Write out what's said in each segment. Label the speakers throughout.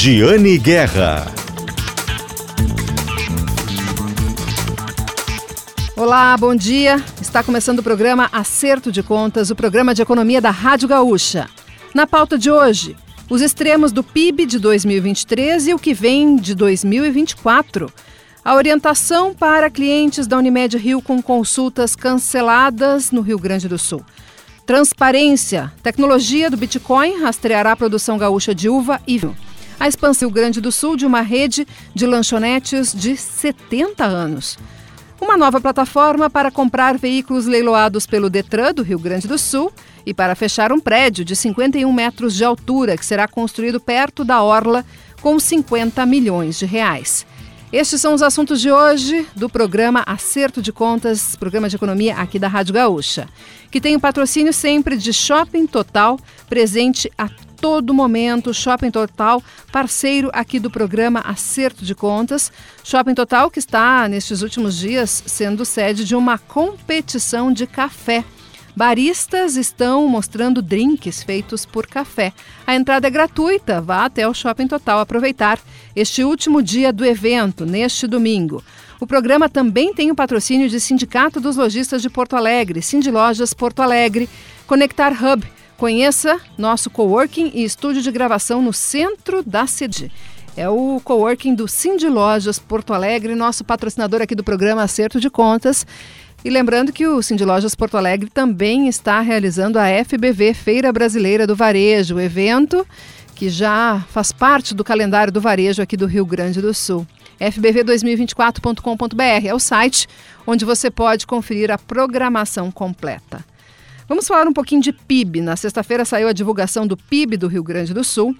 Speaker 1: Giane Guerra.
Speaker 2: Olá, bom dia. Está começando o programa Acerto de Contas, o programa de economia da Rádio Gaúcha. Na pauta de hoje, os extremos do PIB de 2023 e o que vem de 2024. A orientação para clientes da Unimed Rio com consultas canceladas no Rio Grande do Sul. Transparência. Tecnologia do Bitcoin rastreará a produção gaúcha de uva e vinho. A expansão Rio Grande do Sul de uma rede de lanchonetes de 70 anos. Uma nova plataforma para comprar veículos leiloados pelo Detran do Rio Grande do Sul e para fechar um prédio de 51 metros de altura que será construído perto da Orla com 50 milhões de reais. Estes são os assuntos de hoje do programa Acerto de Contas, programa de economia aqui da Rádio Gaúcha, que tem o patrocínio sempre de Shopping Total, presente a todo momento. Shopping Total, parceiro aqui do programa Acerto de Contas. Shopping Total que está, nestes últimos dias, sendo sede de uma competição de café. Baristas estão mostrando drinks feitos por café. A entrada é gratuita, vá até o Shopping Total aproveitar este último dia do evento, neste domingo. O programa também tem o patrocínio de Sindicato dos Lojistas de Porto Alegre, Cindy Lojas Porto Alegre, Conectar Hub. Conheça nosso coworking e estúdio de gravação no centro da cidade. É o coworking do Cindy Lojas Porto Alegre, nosso patrocinador aqui do programa Acerto de Contas. E lembrando que o Cindy Lojas Porto Alegre também está realizando a FBV, Feira Brasileira do Varejo, evento que já faz parte do calendário do varejo aqui do Rio Grande do Sul. fbv2024.com.br é o site onde você pode conferir a programação completa. Vamos falar um pouquinho de PIB. Na sexta-feira saiu a divulgação do PIB do Rio Grande do Sul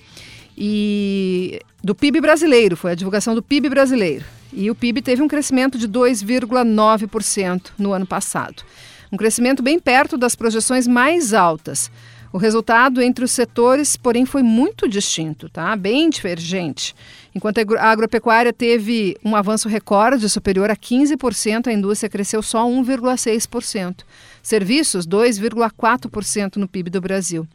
Speaker 2: e do PIB brasileiro, foi a divulgação do PIB brasileiro. E o PIB teve um crescimento de 2,9% no ano passado. Um crescimento bem perto das projeções mais altas. O resultado entre os setores, porém, foi muito distinto, tá? Bem divergente. Enquanto a agropecuária teve um avanço recorde superior a 15%, a indústria cresceu só 1,6%. Serviços, 2,4% no PIB do Brasil.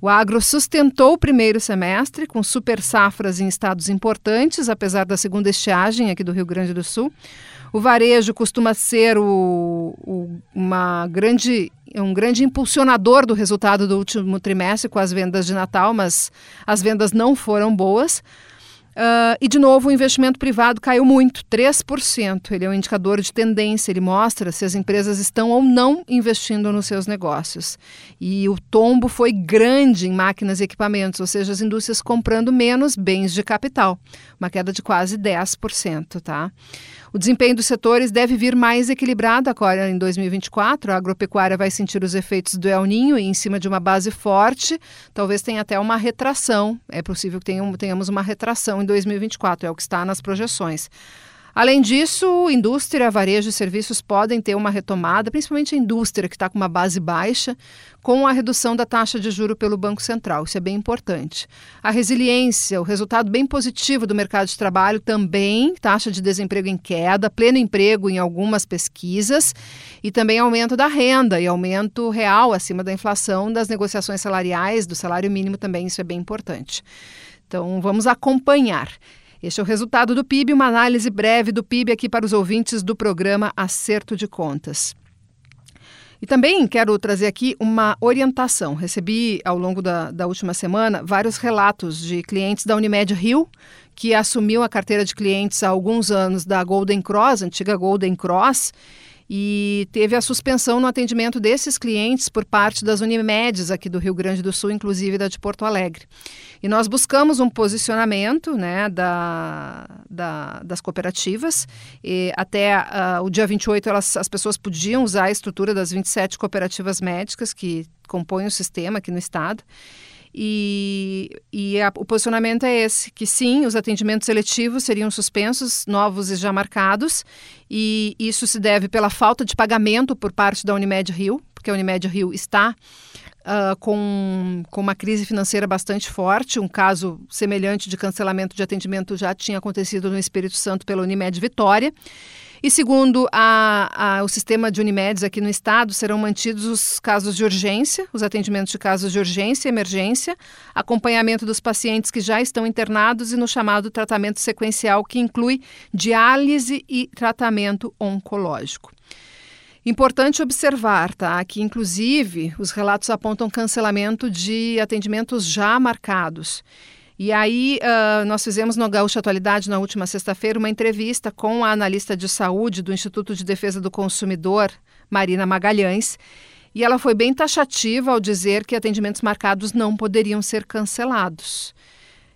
Speaker 2: O agro sustentou o primeiro semestre com super safras em estados importantes, apesar da segunda estiagem aqui do Rio Grande do Sul. O varejo costuma ser o, o, uma grande, um grande impulsionador do resultado do último trimestre com as vendas de Natal, mas as vendas não foram boas. Uh, e, de novo, o investimento privado caiu muito, 3%. Ele é um indicador de tendência, ele mostra se as empresas estão ou não investindo nos seus negócios. E o tombo foi grande em máquinas e equipamentos, ou seja, as indústrias comprando menos bens de capital, uma queda de quase 10%. Tá? O desempenho dos setores deve vir mais equilibrado agora em 2024. A agropecuária vai sentir os efeitos do El Ninho e em cima de uma base forte, talvez tenha até uma retração. É possível que tenhamos uma retração em 2024, é o que está nas projeções. Além disso, indústria, varejo e serviços podem ter uma retomada, principalmente a indústria, que está com uma base baixa, com a redução da taxa de juro pelo Banco Central. Isso é bem importante. A resiliência, o resultado bem positivo do mercado de trabalho também, taxa de desemprego em queda, pleno emprego em algumas pesquisas e também aumento da renda e aumento real acima da inflação das negociações salariais, do salário mínimo também, isso é bem importante. Então, vamos acompanhar. Este é o resultado do PIB, uma análise breve do PIB aqui para os ouvintes do programa Acerto de Contas. E também quero trazer aqui uma orientação. Recebi ao longo da, da última semana vários relatos de clientes da Unimed Rio, que assumiu a carteira de clientes há alguns anos da Golden Cross, antiga Golden Cross, e teve a suspensão no atendimento desses clientes por parte das Unimedes aqui do Rio Grande do Sul, inclusive da de Porto Alegre. E nós buscamos um posicionamento né, da, da, das cooperativas. E até uh, o dia 28 elas, as pessoas podiam usar a estrutura das 27 cooperativas médicas que compõem o sistema aqui no estado. E, e a, o posicionamento é esse: que sim, os atendimentos seletivos seriam suspensos, novos e já marcados, e isso se deve pela falta de pagamento por parte da Unimed Rio, porque a Unimed Rio está Uh, com, com uma crise financeira bastante forte. Um caso semelhante de cancelamento de atendimento já tinha acontecido no Espírito Santo pela Unimed Vitória. E segundo a, a, o sistema de Unimedes aqui no estado, serão mantidos os casos de urgência, os atendimentos de casos de urgência e emergência, acompanhamento dos pacientes que já estão internados e no chamado tratamento sequencial, que inclui diálise e tratamento oncológico. Importante observar, tá? Que inclusive os relatos apontam cancelamento de atendimentos já marcados. E aí, uh, nós fizemos no Gaúcha Atualidade, na última sexta-feira, uma entrevista com a analista de saúde do Instituto de Defesa do Consumidor, Marina Magalhães, e ela foi bem taxativa ao dizer que atendimentos marcados não poderiam ser cancelados.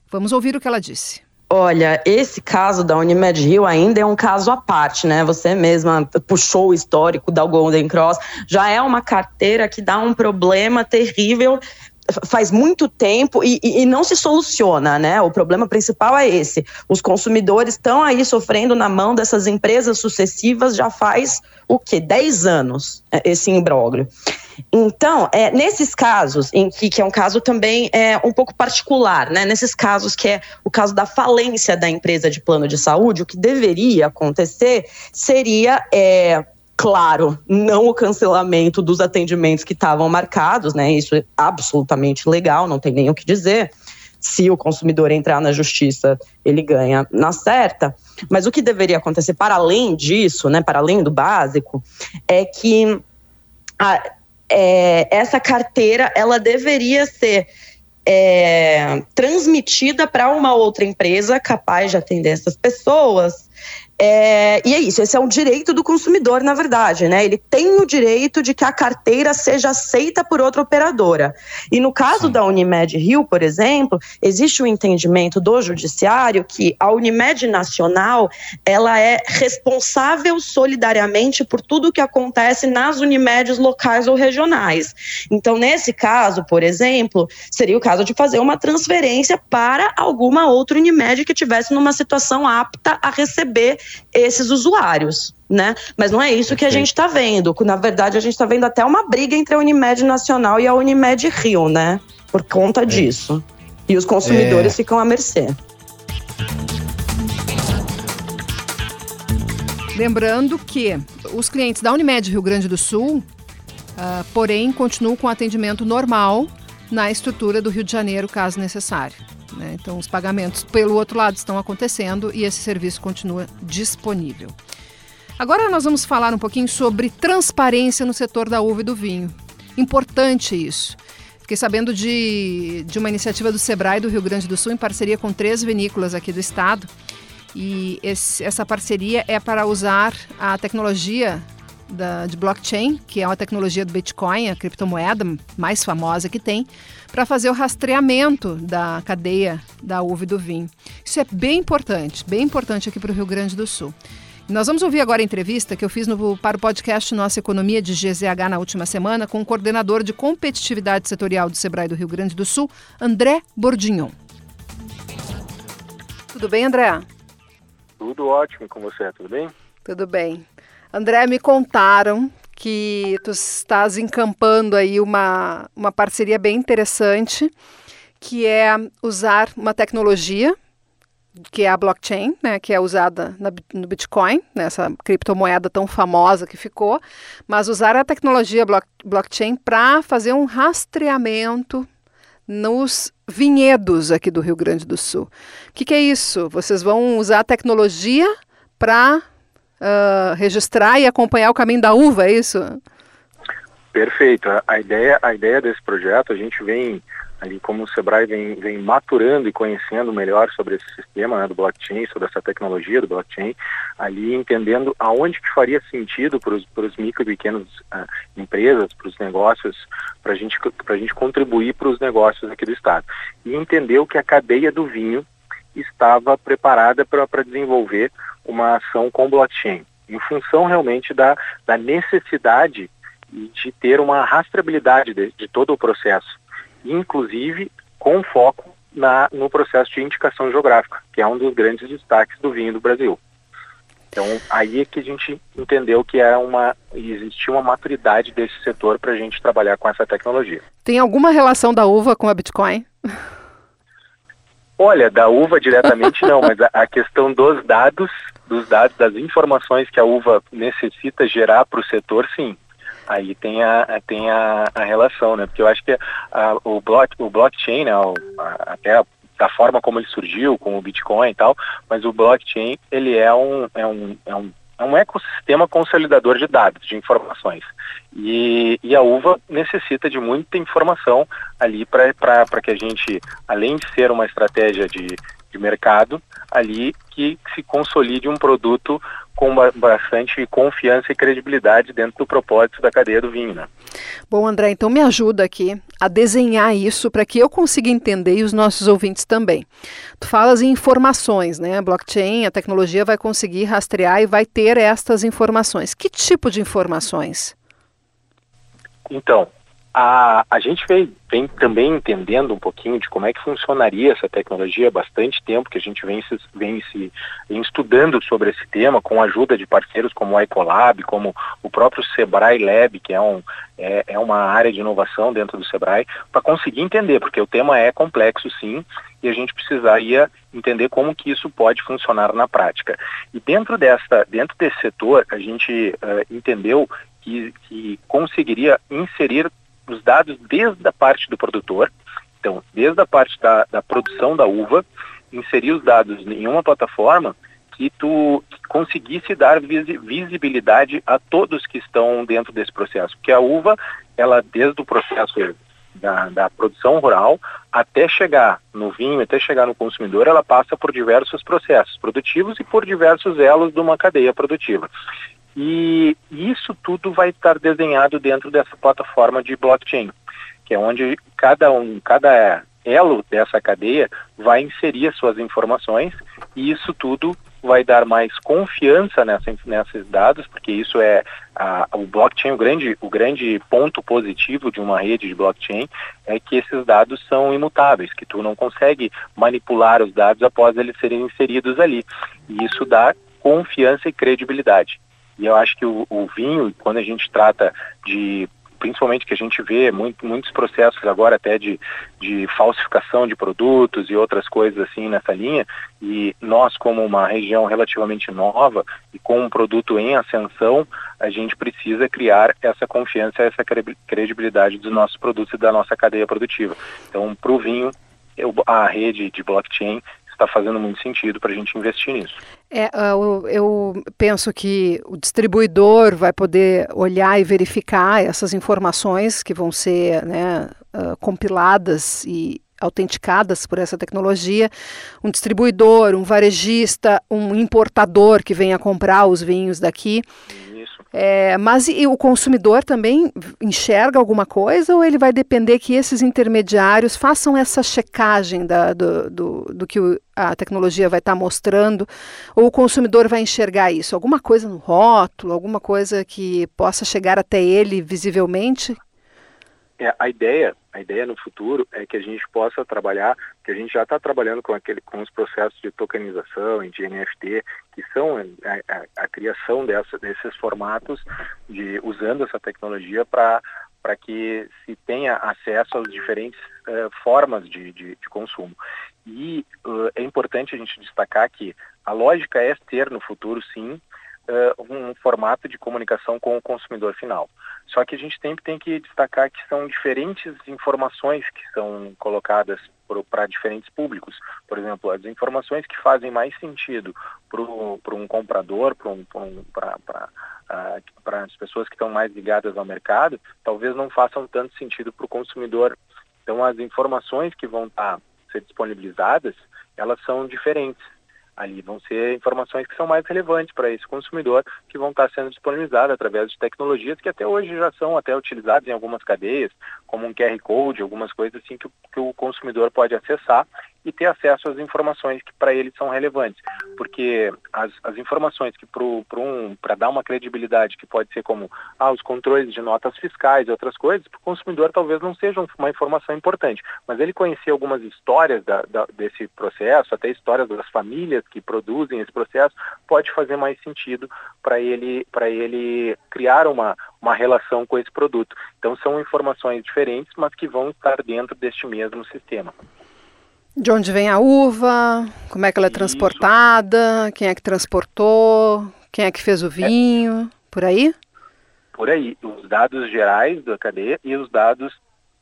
Speaker 2: Vamos ouvir o que ela disse.
Speaker 1: Olha, esse caso da Unimed Rio ainda é um caso à parte, né? Você mesma puxou o histórico da Golden Cross. Já é uma carteira que dá um problema terrível faz muito tempo e, e, não se soluciona, né? O problema principal é esse. Os consumidores estão aí sofrendo na mão dessas empresas sucessivas já faz o quê? 10 anos é, esse imbróglio. Então, é, nesses casos, em que, que é um caso também é, um pouco particular, né? Nesses casos que é o caso da falência da empresa de plano de saúde, o que deveria acontecer seria é, claro, não o cancelamento dos atendimentos que estavam marcados, né? Isso é absolutamente legal, não tem nem o que dizer. Se o consumidor entrar na justiça, ele ganha na certa. Mas o que deveria acontecer para além disso, né, para além do básico, é que a, é, essa carteira ela deveria ser é, transmitida para uma outra empresa capaz de atender essas pessoas é, e é isso, esse é um direito do consumidor, na verdade, né? Ele tem o direito de que a carteira seja aceita por outra operadora. E no caso Sim. da Unimed Rio, por exemplo, existe o um entendimento do judiciário que a Unimed Nacional ela é responsável solidariamente por tudo o que acontece nas Unimedes locais ou regionais. Então, nesse caso, por exemplo, seria o caso de fazer uma transferência para alguma outra Unimed que tivesse numa situação apta a receber esses usuários. Né? Mas não é isso que a gente está vendo. Na verdade, a gente está vendo até uma briga entre a Unimed Nacional e a Unimed Rio, né? Por conta é. disso. E os consumidores é. ficam à mercê.
Speaker 2: Lembrando que os clientes da Unimed Rio Grande do Sul, uh, porém, continuam com atendimento normal na estrutura do Rio de Janeiro, caso necessário. Né? Então, os pagamentos, pelo outro lado, estão acontecendo e esse serviço continua disponível. Agora nós vamos falar um pouquinho sobre transparência no setor da uva e do vinho. Importante isso. Fiquei sabendo de, de uma iniciativa do Sebrae do Rio Grande do Sul, em parceria com três vinícolas aqui do estado. E esse, essa parceria é para usar a tecnologia da, de blockchain, que é uma tecnologia do Bitcoin, a criptomoeda mais famosa que tem, para fazer o rastreamento da cadeia da uva e do vinho. Isso é bem importante, bem importante aqui para o Rio Grande do Sul. Nós vamos ouvir agora a entrevista que eu fiz no, para o podcast Nossa Economia de GZH na última semana com o coordenador de competitividade setorial do Sebrae do Rio Grande do Sul, André Bordignon. Tudo bem, André?
Speaker 3: Tudo ótimo com você, tudo bem?
Speaker 2: Tudo bem. André, me contaram que tu estás encampando aí uma, uma parceria bem interessante, que é usar uma tecnologia que é a blockchain, né, que é usada na, no Bitcoin, né, criptomoeda tão famosa que ficou, mas usar a tecnologia block, blockchain para fazer um rastreamento nos vinhedos aqui do Rio Grande do Sul. O que, que é isso? Vocês vão usar a tecnologia para uh, registrar e acompanhar o caminho da uva, é isso?
Speaker 3: Perfeito. A ideia, a ideia desse projeto, a gente vem ali como o Sebrae vem, vem maturando e conhecendo melhor sobre esse sistema né, do blockchain, sobre essa tecnologia do blockchain, ali entendendo aonde que faria sentido para os micro e pequenas uh, empresas, para os negócios, para gente, a gente contribuir para os negócios aqui do Estado. E entender o que a cadeia do vinho estava preparada para desenvolver uma ação com blockchain, em função realmente da, da necessidade de ter uma rastreabilidade de, de todo o processo, inclusive com foco na, no processo de indicação geográfica, que é um dos grandes destaques do vinho do Brasil. Então, aí é que a gente entendeu que era uma, existia uma maturidade desse setor para a gente trabalhar com essa tecnologia.
Speaker 2: Tem alguma relação da uva com a Bitcoin?
Speaker 3: Olha, da uva diretamente não, mas a, a questão dos dados dos dados, das informações que a uva necessita gerar para o setor, sim. Aí tem a, tem a, a relação, né? Porque eu acho que a, o, block, o blockchain, né, a, até da forma como ele surgiu, com o Bitcoin e tal, mas o blockchain, ele é um, é um, é um é um ecossistema consolidador de dados, de informações. E, e a uva necessita de muita informação ali para que a gente, além de ser uma estratégia de, de mercado, ali que se consolide um produto com bastante confiança e credibilidade dentro do propósito da cadeia do vinho. Né?
Speaker 2: Bom, André, então me ajuda aqui a desenhar isso para que eu consiga entender e os nossos ouvintes também. Tu falas em informações, né? Blockchain, a tecnologia vai conseguir rastrear e vai ter estas informações. Que tipo de informações?
Speaker 3: Então, a, a gente vem, vem também entendendo um pouquinho de como é que funcionaria essa tecnologia há bastante tempo que a gente vem, se, vem se vem estudando sobre esse tema com a ajuda de parceiros como o Ecolab, como o próprio Sebrae Lab, que é, um, é, é uma área de inovação dentro do Sebrae, para conseguir entender, porque o tema é complexo sim, e a gente precisaria entender como que isso pode funcionar na prática. E dentro, desta, dentro desse setor, a gente uh, entendeu que, que conseguiria inserir os dados desde a parte do produtor, então, desde a parte da, da produção da uva, inserir os dados em uma plataforma que tu conseguisse dar visibilidade a todos que estão dentro desse processo. Porque a uva, ela desde o processo da, da, produção rural até chegar no vinho, até chegar no consumidor, ela passa por diversos processos produtivos e por diversos elos de uma cadeia produtiva. E isso tudo vai estar desenhado dentro dessa plataforma de blockchain, que é onde cada um, cada elo dessa cadeia vai inserir suas informações e isso tudo vai dar mais confiança nessa, nesses dados, porque isso é a, o blockchain, o grande, o grande ponto positivo de uma rede de blockchain é que esses dados são imutáveis, que tu não consegue manipular os dados após eles serem inseridos ali. E isso dá confiança e credibilidade. E eu acho que o, o vinho, quando a gente trata de principalmente que a gente vê muito, muitos processos agora até de, de falsificação de produtos e outras coisas assim nessa linha, e nós como uma região relativamente nova e com um produto em ascensão, a gente precisa criar essa confiança, essa credibilidade dos nossos produtos e da nossa cadeia produtiva. Então, para o vinho, a rede de blockchain está fazendo muito sentido para a gente investir nisso.
Speaker 2: É, eu, eu, penso que o distribuidor vai poder olhar e verificar essas informações que vão ser né, uh, compiladas e autenticadas por essa tecnologia. Um distribuidor, um varejista, um importador que venha comprar os vinhos daqui. É, mas e o consumidor também enxerga alguma coisa ou ele vai depender que esses intermediários façam essa checagem da, do, do, do, que a tecnologia vai estar tá mostrando? Ou o consumidor vai enxergar isso? Alguma coisa no rótulo, alguma coisa que possa chegar até ele visivelmente?
Speaker 3: É, a ideia, a ideia no futuro é que a gente possa trabalhar, que a gente já está trabalhando com aquele, com os processos de tokenização e de NFT, que são a, a, a criação dessa, desses formatos, de usando essa tecnologia para para que se tenha acesso às diferentes uh, formas de, de, de, consumo. E uh, é importante a gente destacar que a lógica é ter no futuro, sim, uh, um formato de comunicação com o consumidor final. Só que a gente sempre tem que destacar que são diferentes informações que são colocadas para diferentes públicos. Por exemplo, as informações que fazem mais sentido para um comprador, para um, um, uh, as pessoas que estão mais ligadas ao mercado, talvez não façam tanto sentido para o consumidor. Então, as informações que vão estar tá, ser disponibilizadas, elas são diferentes ali vão ser informações que são mais relevantes para esse consumidor, que vão estar sendo disponibilizadas através de tecnologias que até hoje já são até utilizadas em algumas cadeias, como um QR Code, algumas coisas assim que, que o consumidor pode acessar e ter acesso às informações que para ele são relevantes. Porque as, as informações que para um, dar uma credibilidade que pode ser como ah, os controles de notas fiscais e outras coisas, para o consumidor talvez não sejam uma informação importante. Mas ele conhecer algumas histórias da, da, desse processo, até histórias das famílias que produzem esse processo, pode fazer mais sentido para ele, ele criar uma, uma relação com esse produto. Então são informações diferentes, mas que vão estar dentro deste mesmo sistema.
Speaker 2: De onde vem a uva, como é que ela é transportada, quem é que transportou, quem é que fez o vinho, é. por aí?
Speaker 3: Por aí, os dados gerais da cadeia e os dados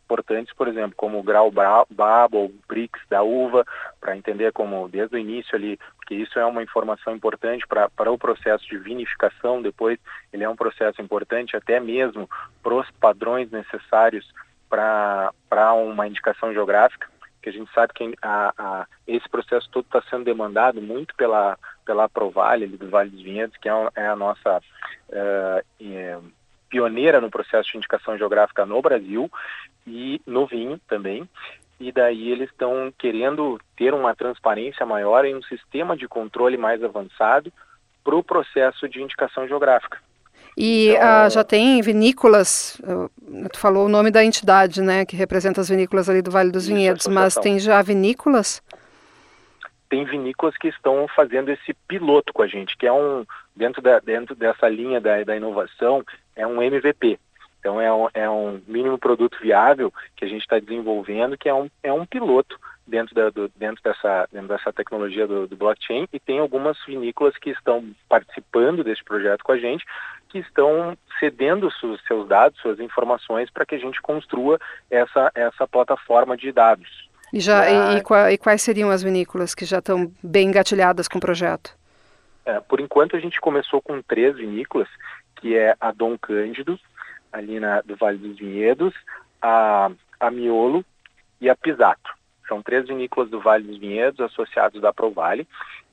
Speaker 3: importantes, por exemplo, como o grau babo ou brix da uva, para entender como desde o início ali, porque isso é uma informação importante para o processo de vinificação, depois. Ele é um processo importante até mesmo para os padrões necessários para uma indicação geográfica, que a gente sabe que a, a, esse processo todo está sendo demandado muito pela, pela Provale do Vale dos Vinhedos, que é, é a nossa uh, é, pioneira no processo de indicação geográfica no Brasil e no vinho também. E daí eles estão querendo ter uma transparência maior em um sistema de controle mais avançado para o processo de indicação geográfica.
Speaker 2: E então, uh, já tem vinícolas, uh, tu falou o nome da entidade, né, que representa as vinícolas ali do Vale dos Vinhedos, mas tem já vinícolas?
Speaker 3: Tem vinícolas que estão fazendo esse piloto com a gente, que é um, dentro, da, dentro dessa linha da, da inovação, é um MVP. Então é um, é um mínimo produto viável que a gente está desenvolvendo, que é um, é um piloto dentro, da, do, dentro, dessa, dentro dessa tecnologia do, do, blockchain e tem algumas vinícolas que estão participando desse projeto com a gente, que estão cedendo seus, seus dados, suas informações para que a gente construa essa, essa plataforma de dados.
Speaker 2: E, já, e, e, e, quais seriam as vinícolas que já estão bem engatilhadas com o projeto?
Speaker 3: É, por enquanto a gente começou com três vinícolas, que é a Dom Cândido, ali na, do Vale dos Vinhedos, a, a Miolo e a Pisato. São três vinícolas do Vale dos Vinhedos associados da Provale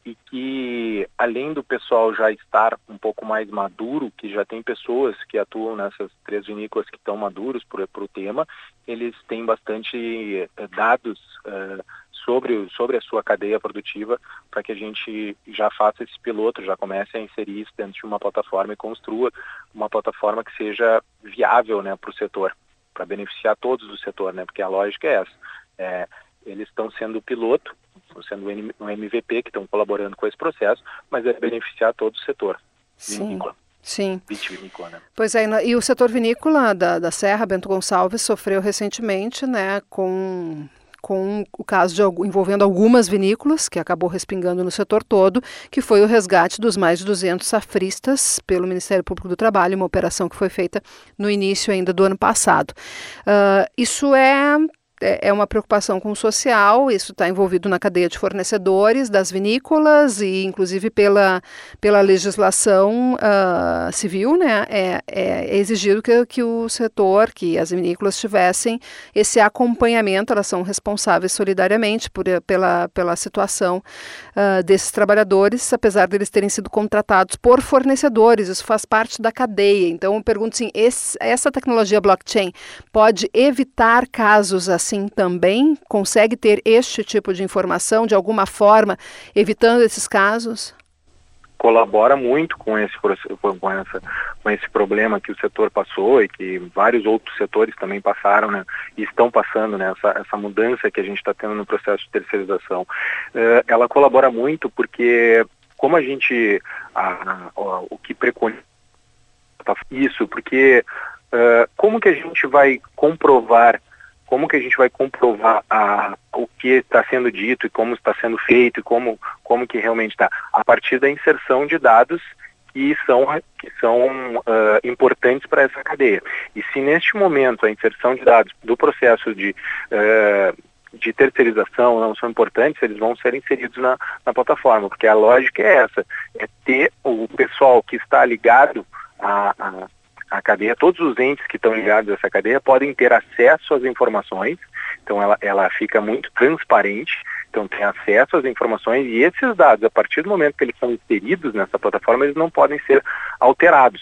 Speaker 3: e que, além do pessoal já estar um pouco mais maduro, que já tem pessoas que atuam nessas três vinícolas que estão maduros para o tema, eles têm bastante eh, dados uh, sobre, sobre a sua cadeia produtiva para que a gente já faça esse piloto, já comece a inserir isso dentro de uma plataforma e construa uma plataforma que seja viável né, para o setor, para beneficiar todos do setor, né, porque a lógica é essa. É, eles estão sendo piloto, estão sendo um MVP que estão colaborando com esse processo, mas é beneficiar todo o setor
Speaker 2: vinícola. Sim.
Speaker 3: Vitivinícola, né?
Speaker 2: Pois é, e o setor vinícola da, da Serra Bento Gonçalves sofreu recentemente, né, com com o caso de, envolvendo algumas vinícolas, que acabou respingando no setor todo, que foi o resgate dos mais de 200 safristas pelo Ministério Público do Trabalho, uma operação que foi feita no início ainda do ano passado. Uh, isso é é, é uma preocupação com o social, isso está envolvido na cadeia de fornecedores das vinícolas e inclusive pela, pela legislação uh, civil, né, é, é exigido que, que o setor, que as vinícolas tivessem esse acompanhamento, elas são responsáveis solidariamente por, pela, pela situação uh, desses trabalhadores, apesar deles terem sido contratados por fornecedores, isso faz parte da cadeia. Então, eu pergunto assim, esse, essa tecnologia blockchain pode evitar casos assim assim também consegue ter este tipo de informação de alguma forma, evitando esses casos?
Speaker 3: colabora muito com esse, com, essa, com esse problema que o setor passou e que vários outros setores também passaram né, e estão passando né, essa, essa mudança que a gente está tendo no processo de terceirização. Uh, ela colabora muito porque como a gente a, a, o que preconiza isso, porque uh, como que a gente vai comprovar como que a gente vai comprovar a, o que está sendo dito e como está sendo feito e como, como que realmente está? A partir da inserção de dados que são, que são uh, importantes para essa cadeia. E se neste momento a inserção de dados do processo de, uh, de terceirização não são importantes, eles vão ser inseridos na, na plataforma, porque a lógica é essa, é ter o pessoal que está ligado a, a a cadeia, todos os entes que estão ligados a essa cadeia podem ter acesso às informações, então ela, ela fica muito transparente, então tem acesso às informações e esses dados, a partir do momento que eles são inseridos nessa plataforma, eles não podem ser alterados.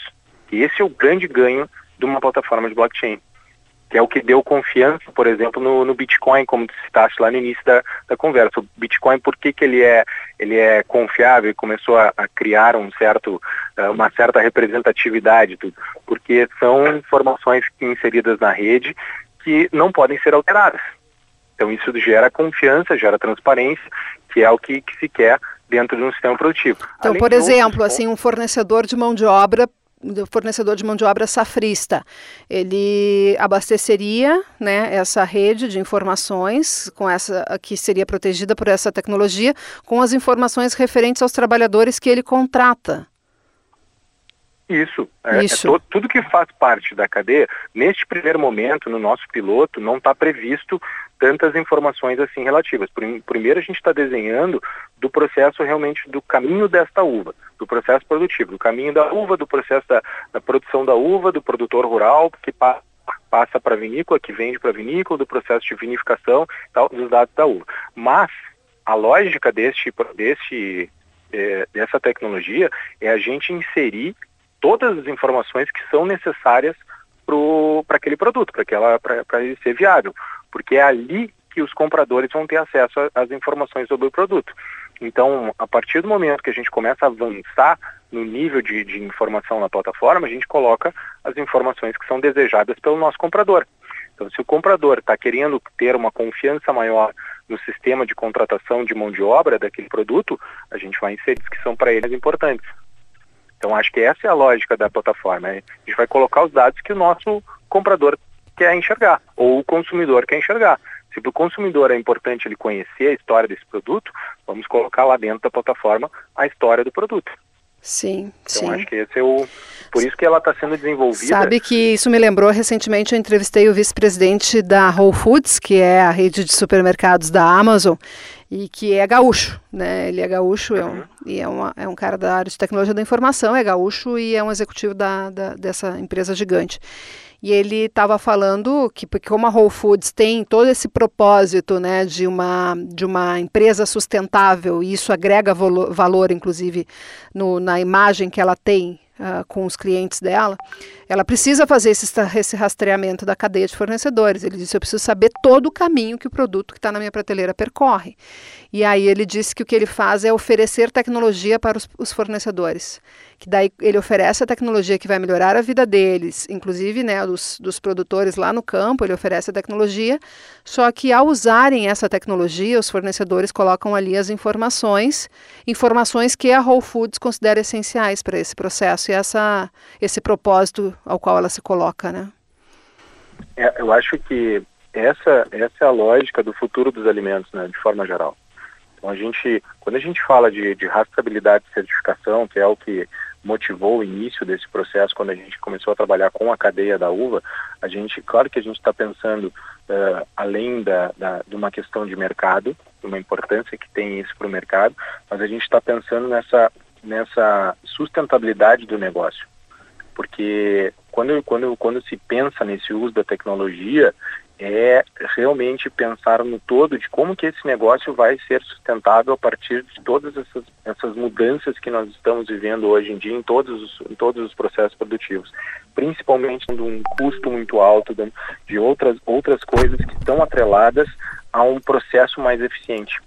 Speaker 3: E esse é o grande ganho de uma plataforma de blockchain que é o que deu confiança, por exemplo, no, no Bitcoin, como tu citaste lá no início da, da, conversa. O Bitcoin, por que, que ele, é, ele é confiável e começou a, a criar um certo, eh, uma certa representatividade? Tudo? Porque são informações inseridas na rede que não podem ser alteradas. Então isso gera confiança, gera transparência, que é o que, que se quer dentro de um sistema produtivo.
Speaker 2: Então, Além por exemplo, assim, um fornecedor de mão de obra fornecedor de mão de obra safrista. Ele abasteceria né, essa rede de informações com essa que seria protegida por essa tecnologia, com as informações referentes aos trabalhadores que ele contrata.
Speaker 3: Isso. É, Isso. É to, tudo que faz parte da cadeia, neste primeiro momento, no nosso piloto, não está previsto tantas informações assim relativas. Primeiro a gente está desenhando do processo realmente do caminho desta uva, do processo produtivo, do caminho da uva, do processo da, da produção da uva, do produtor rural que pa, passa para a vinícola, que vende para a vinícola, do processo de vinificação, tal, dos dados da uva. Mas a lógica deste, deste, é, dessa tecnologia é a gente inserir todas as informações que são necessárias para aquele produto, para ele ser viável, porque é ali que os compradores vão ter acesso às informações sobre o produto. Então, a partir do momento que a gente começa a avançar no nível de, de informação na plataforma, a gente coloca as informações que são desejadas pelo nosso comprador. Então, se o comprador está querendo ter uma confiança maior no sistema de contratação de mão de obra daquele produto, a gente vai inserir que são para eles importantes. Então acho que essa é a lógica da plataforma. Né? A gente vai colocar os dados que o nosso comprador quer enxergar, ou o consumidor quer enxergar. Se para o consumidor é importante ele conhecer a história desse produto, vamos colocar lá dentro da plataforma a história do produto.
Speaker 2: Sim,
Speaker 3: então,
Speaker 2: sim.
Speaker 3: acho que esse é o. Por isso que ela está sendo desenvolvida.
Speaker 2: Sabe que isso me lembrou recentemente, eu entrevistei o vice-presidente da Whole Foods, que é a rede de supermercados da Amazon, e que é gaúcho, né? Ele é gaúcho é um, uhum. e é, uma, é um cara da área de tecnologia da informação, é gaúcho e é um executivo da, da dessa empresa gigante. E ele estava falando que porque como a Whole Foods tem todo esse propósito, né, de uma de uma empresa sustentável e isso agrega valor, valor inclusive no, na imagem que ela tem uh, com os clientes dela, ela precisa fazer esse, esse rastreamento da cadeia de fornecedores. Ele disse: Eu preciso saber todo o caminho que o produto que está na minha prateleira percorre. E aí ele disse que o que ele faz é oferecer tecnologia para os, os fornecedores. Que daí ele oferece a tecnologia que vai melhorar a vida deles, inclusive né, dos, dos produtores lá no campo, ele oferece a tecnologia. Só que ao usarem essa tecnologia, os fornecedores colocam ali as informações, informações que a Whole Foods considera essenciais para esse processo e essa, esse propósito ao qual ela se coloca, né?
Speaker 3: É, eu acho que essa, essa é a lógica do futuro dos alimentos, né, de forma geral. Então a gente, quando a gente fala de, de rastreabilidade e certificação, que é o que motivou o início desse processo, quando a gente começou a trabalhar com a cadeia da uva, a gente, claro que a gente está pensando uh, além da, da, de uma questão de mercado, de uma importância que tem isso para o mercado, mas a gente está pensando nessa, nessa sustentabilidade do negócio. Porque quando, quando, quando se pensa nesse uso da tecnologia, é realmente pensar no todo de como que esse negócio vai ser sustentável a partir de todas essas, essas mudanças que nós estamos vivendo hoje em dia em todos os, em todos os processos produtivos, principalmente de um custo muito alto de, de outras, outras coisas que estão atreladas a um processo mais eficiente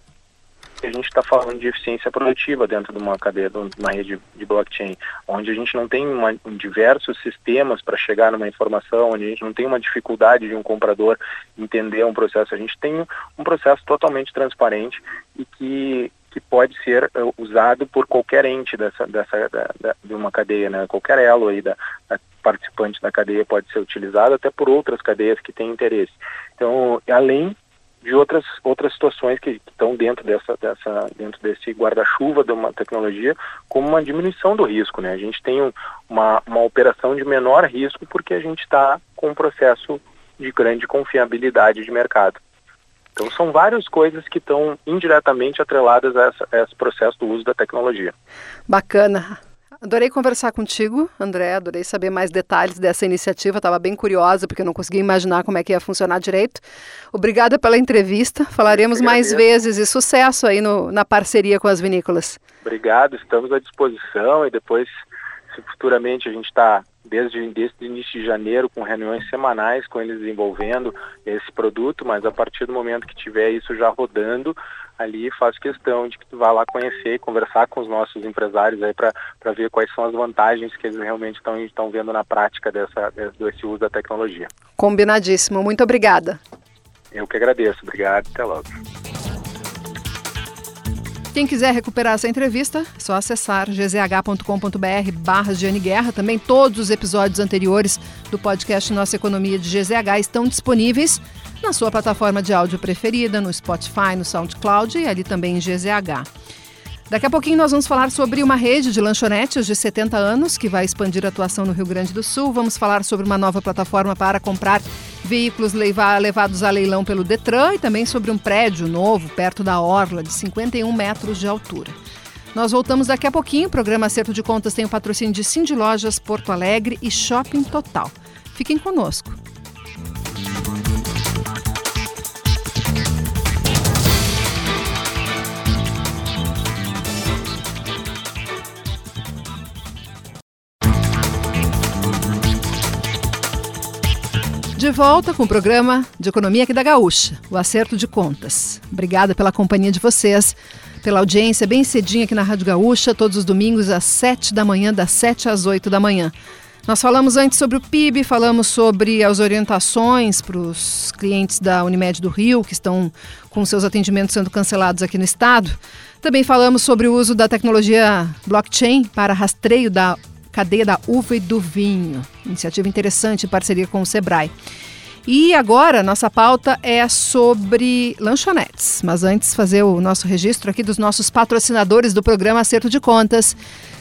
Speaker 3: a gente está falando de eficiência produtiva dentro de uma cadeia, de uma rede de blockchain, onde a gente não tem uma, diversos sistemas para chegar numa informação, onde a gente não tem uma dificuldade de um comprador entender um processo, a gente tem um processo totalmente transparente e que, que pode ser uh, usado por qualquer ente dessa, dessa da, da, de uma cadeia, né? qualquer elo aí da, da participante da cadeia pode ser utilizado até por outras cadeias que têm interesse. Então, além de outras outras situações que, estão dentro dessa dessa dentro desse guarda-chuva de uma tecnologia como uma diminuição do risco né? A gente tem um, uma uma operação de menor risco porque a gente está com um processo de grande confiabilidade de mercado. Então são várias coisas que estão indiretamente atreladas a, essa, a esse processo do uso da tecnologia.
Speaker 2: Bacana Adorei conversar contigo, André. Adorei saber mais detalhes dessa iniciativa. Estava bem curiosa, porque eu não conseguia imaginar como é que ia funcionar direito. Obrigada pela entrevista. Falaremos mais vezes e sucesso aí no, na parceria com as vinícolas.
Speaker 3: Obrigado, estamos à disposição e depois, se futuramente a gente está desde, desde o início de janeiro com reuniões semanais com eles desenvolvendo esse produto, mas a partir do momento que tiver isso já rodando, ali faço questão de que tu vá lá conhecer e conversar com os nossos empresários aí para ver quais são as vantagens que eles realmente estão vendo na prática dessa, desse uso da tecnologia.
Speaker 2: Combinadíssimo. Muito obrigada.
Speaker 3: Eu que agradeço. Obrigado. Até logo.
Speaker 2: Quem quiser recuperar essa entrevista, é só acessar gzh.com.br barra Guerra. Também todos os episódios anteriores do podcast Nossa Economia de GZH estão disponíveis na sua plataforma de áudio preferida, no Spotify, no SoundCloud e ali também em GZH. Daqui a pouquinho nós vamos falar sobre uma rede de lanchonetes de 70 anos que vai expandir a atuação no Rio Grande do Sul. Vamos falar sobre uma nova plataforma para comprar veículos levados a leilão pelo Detran e também sobre um prédio novo perto da Orla, de 51 metros de altura. Nós voltamos daqui a pouquinho. O programa Acerto de Contas tem o patrocínio de Cindy Lojas Porto Alegre e Shopping Total. Fiquem conosco. De volta com o programa de Economia aqui da Gaúcha, o Acerto de Contas. Obrigada pela companhia de vocês, pela audiência bem cedinho aqui na Rádio Gaúcha, todos os domingos às 7 da manhã, das 7 às 8 da manhã. Nós falamos antes sobre o PIB, falamos sobre as orientações para os clientes da Unimed do Rio, que estão com seus atendimentos sendo cancelados aqui no estado. Também falamos sobre o uso da tecnologia blockchain para rastreio da cadeia da uva e do vinho. Iniciativa interessante em parceria com o Sebrae. E agora, nossa pauta é sobre lanchonetes. Mas antes, fazer o nosso registro aqui dos nossos patrocinadores do programa Acerto de Contas.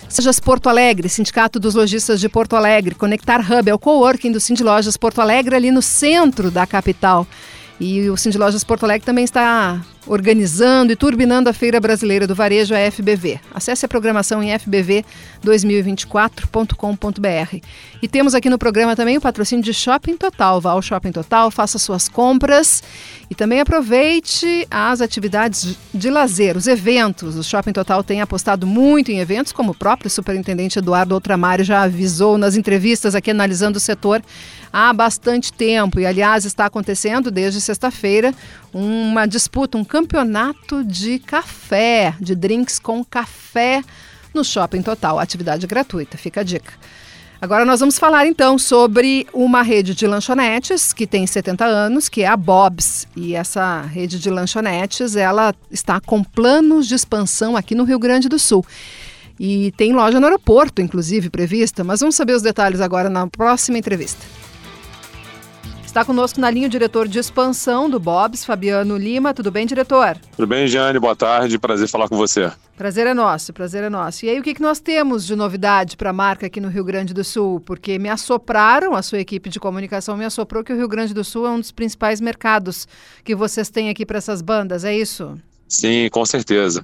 Speaker 2: Sejas Porto Alegre, Sindicato dos Lojistas de Porto Alegre, Conectar Hub é o coworking do Cindy Lojas Porto Alegre, ali no centro da capital. E o Cindy Lojas Porto Alegre também está organizando e turbinando a Feira Brasileira do Varejo, a FBV. Acesse a programação em fbv2024.com.br. E temos aqui no programa também o patrocínio de Shopping Total. Vá ao Shopping Total, faça suas compras e também aproveite as atividades de lazer, os eventos. O Shopping Total tem apostado muito em eventos, como o próprio superintendente Eduardo Outramário já avisou nas entrevistas aqui analisando o setor há bastante tempo. E, aliás, está acontecendo desde sexta-feira uma disputa, um campeonato de café, de drinks com café no Shopping Total. Atividade gratuita, fica a dica. Agora nós vamos falar então sobre uma rede de lanchonetes que tem 70 anos, que é a Bob's. E essa rede de lanchonetes, ela está com planos de expansão aqui no Rio Grande do Sul. E tem loja no aeroporto, inclusive, prevista, mas vamos saber os detalhes agora na próxima entrevista. Está conosco na linha o diretor de expansão do Bob's, Fabiano Lima. Tudo bem, diretor?
Speaker 4: Tudo bem, Jane. Boa tarde. Prazer falar com você.
Speaker 2: Prazer é nosso, prazer é nosso. E aí, o que, que nós temos de novidade para a marca aqui no Rio Grande do Sul? Porque me assopraram, a sua equipe de comunicação me assoprou que o Rio Grande do Sul é um dos principais mercados que vocês têm aqui para essas bandas, é isso?
Speaker 4: Sim, com certeza.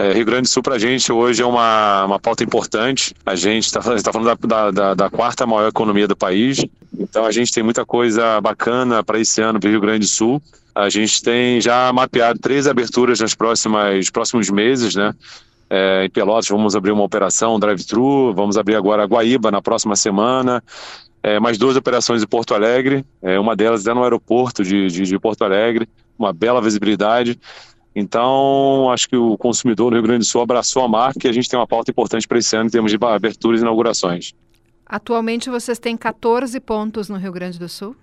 Speaker 4: É, Rio Grande do Sul para a gente hoje é uma, uma pauta importante. A gente está tá falando da, da, da, quarta maior economia do país, então a gente tem muita coisa bacana para esse ano para o Rio Grande do Sul. A gente tem já mapeado três aberturas nos próximas, próximos meses, né? É, em Pelotas vamos abrir uma operação drive-thru, vamos abrir agora a Guaíba na próxima semana, é, mais duas operações em Porto Alegre, é, uma delas é no aeroporto de, de, de Porto Alegre, uma bela visibilidade. Então, acho que o consumidor no Rio Grande do Sul abraçou a marca e a gente tem uma pauta importante para esse ano em termos de aberturas e inaugurações.
Speaker 2: Atualmente vocês têm 14 pontos no Rio Grande do Sul?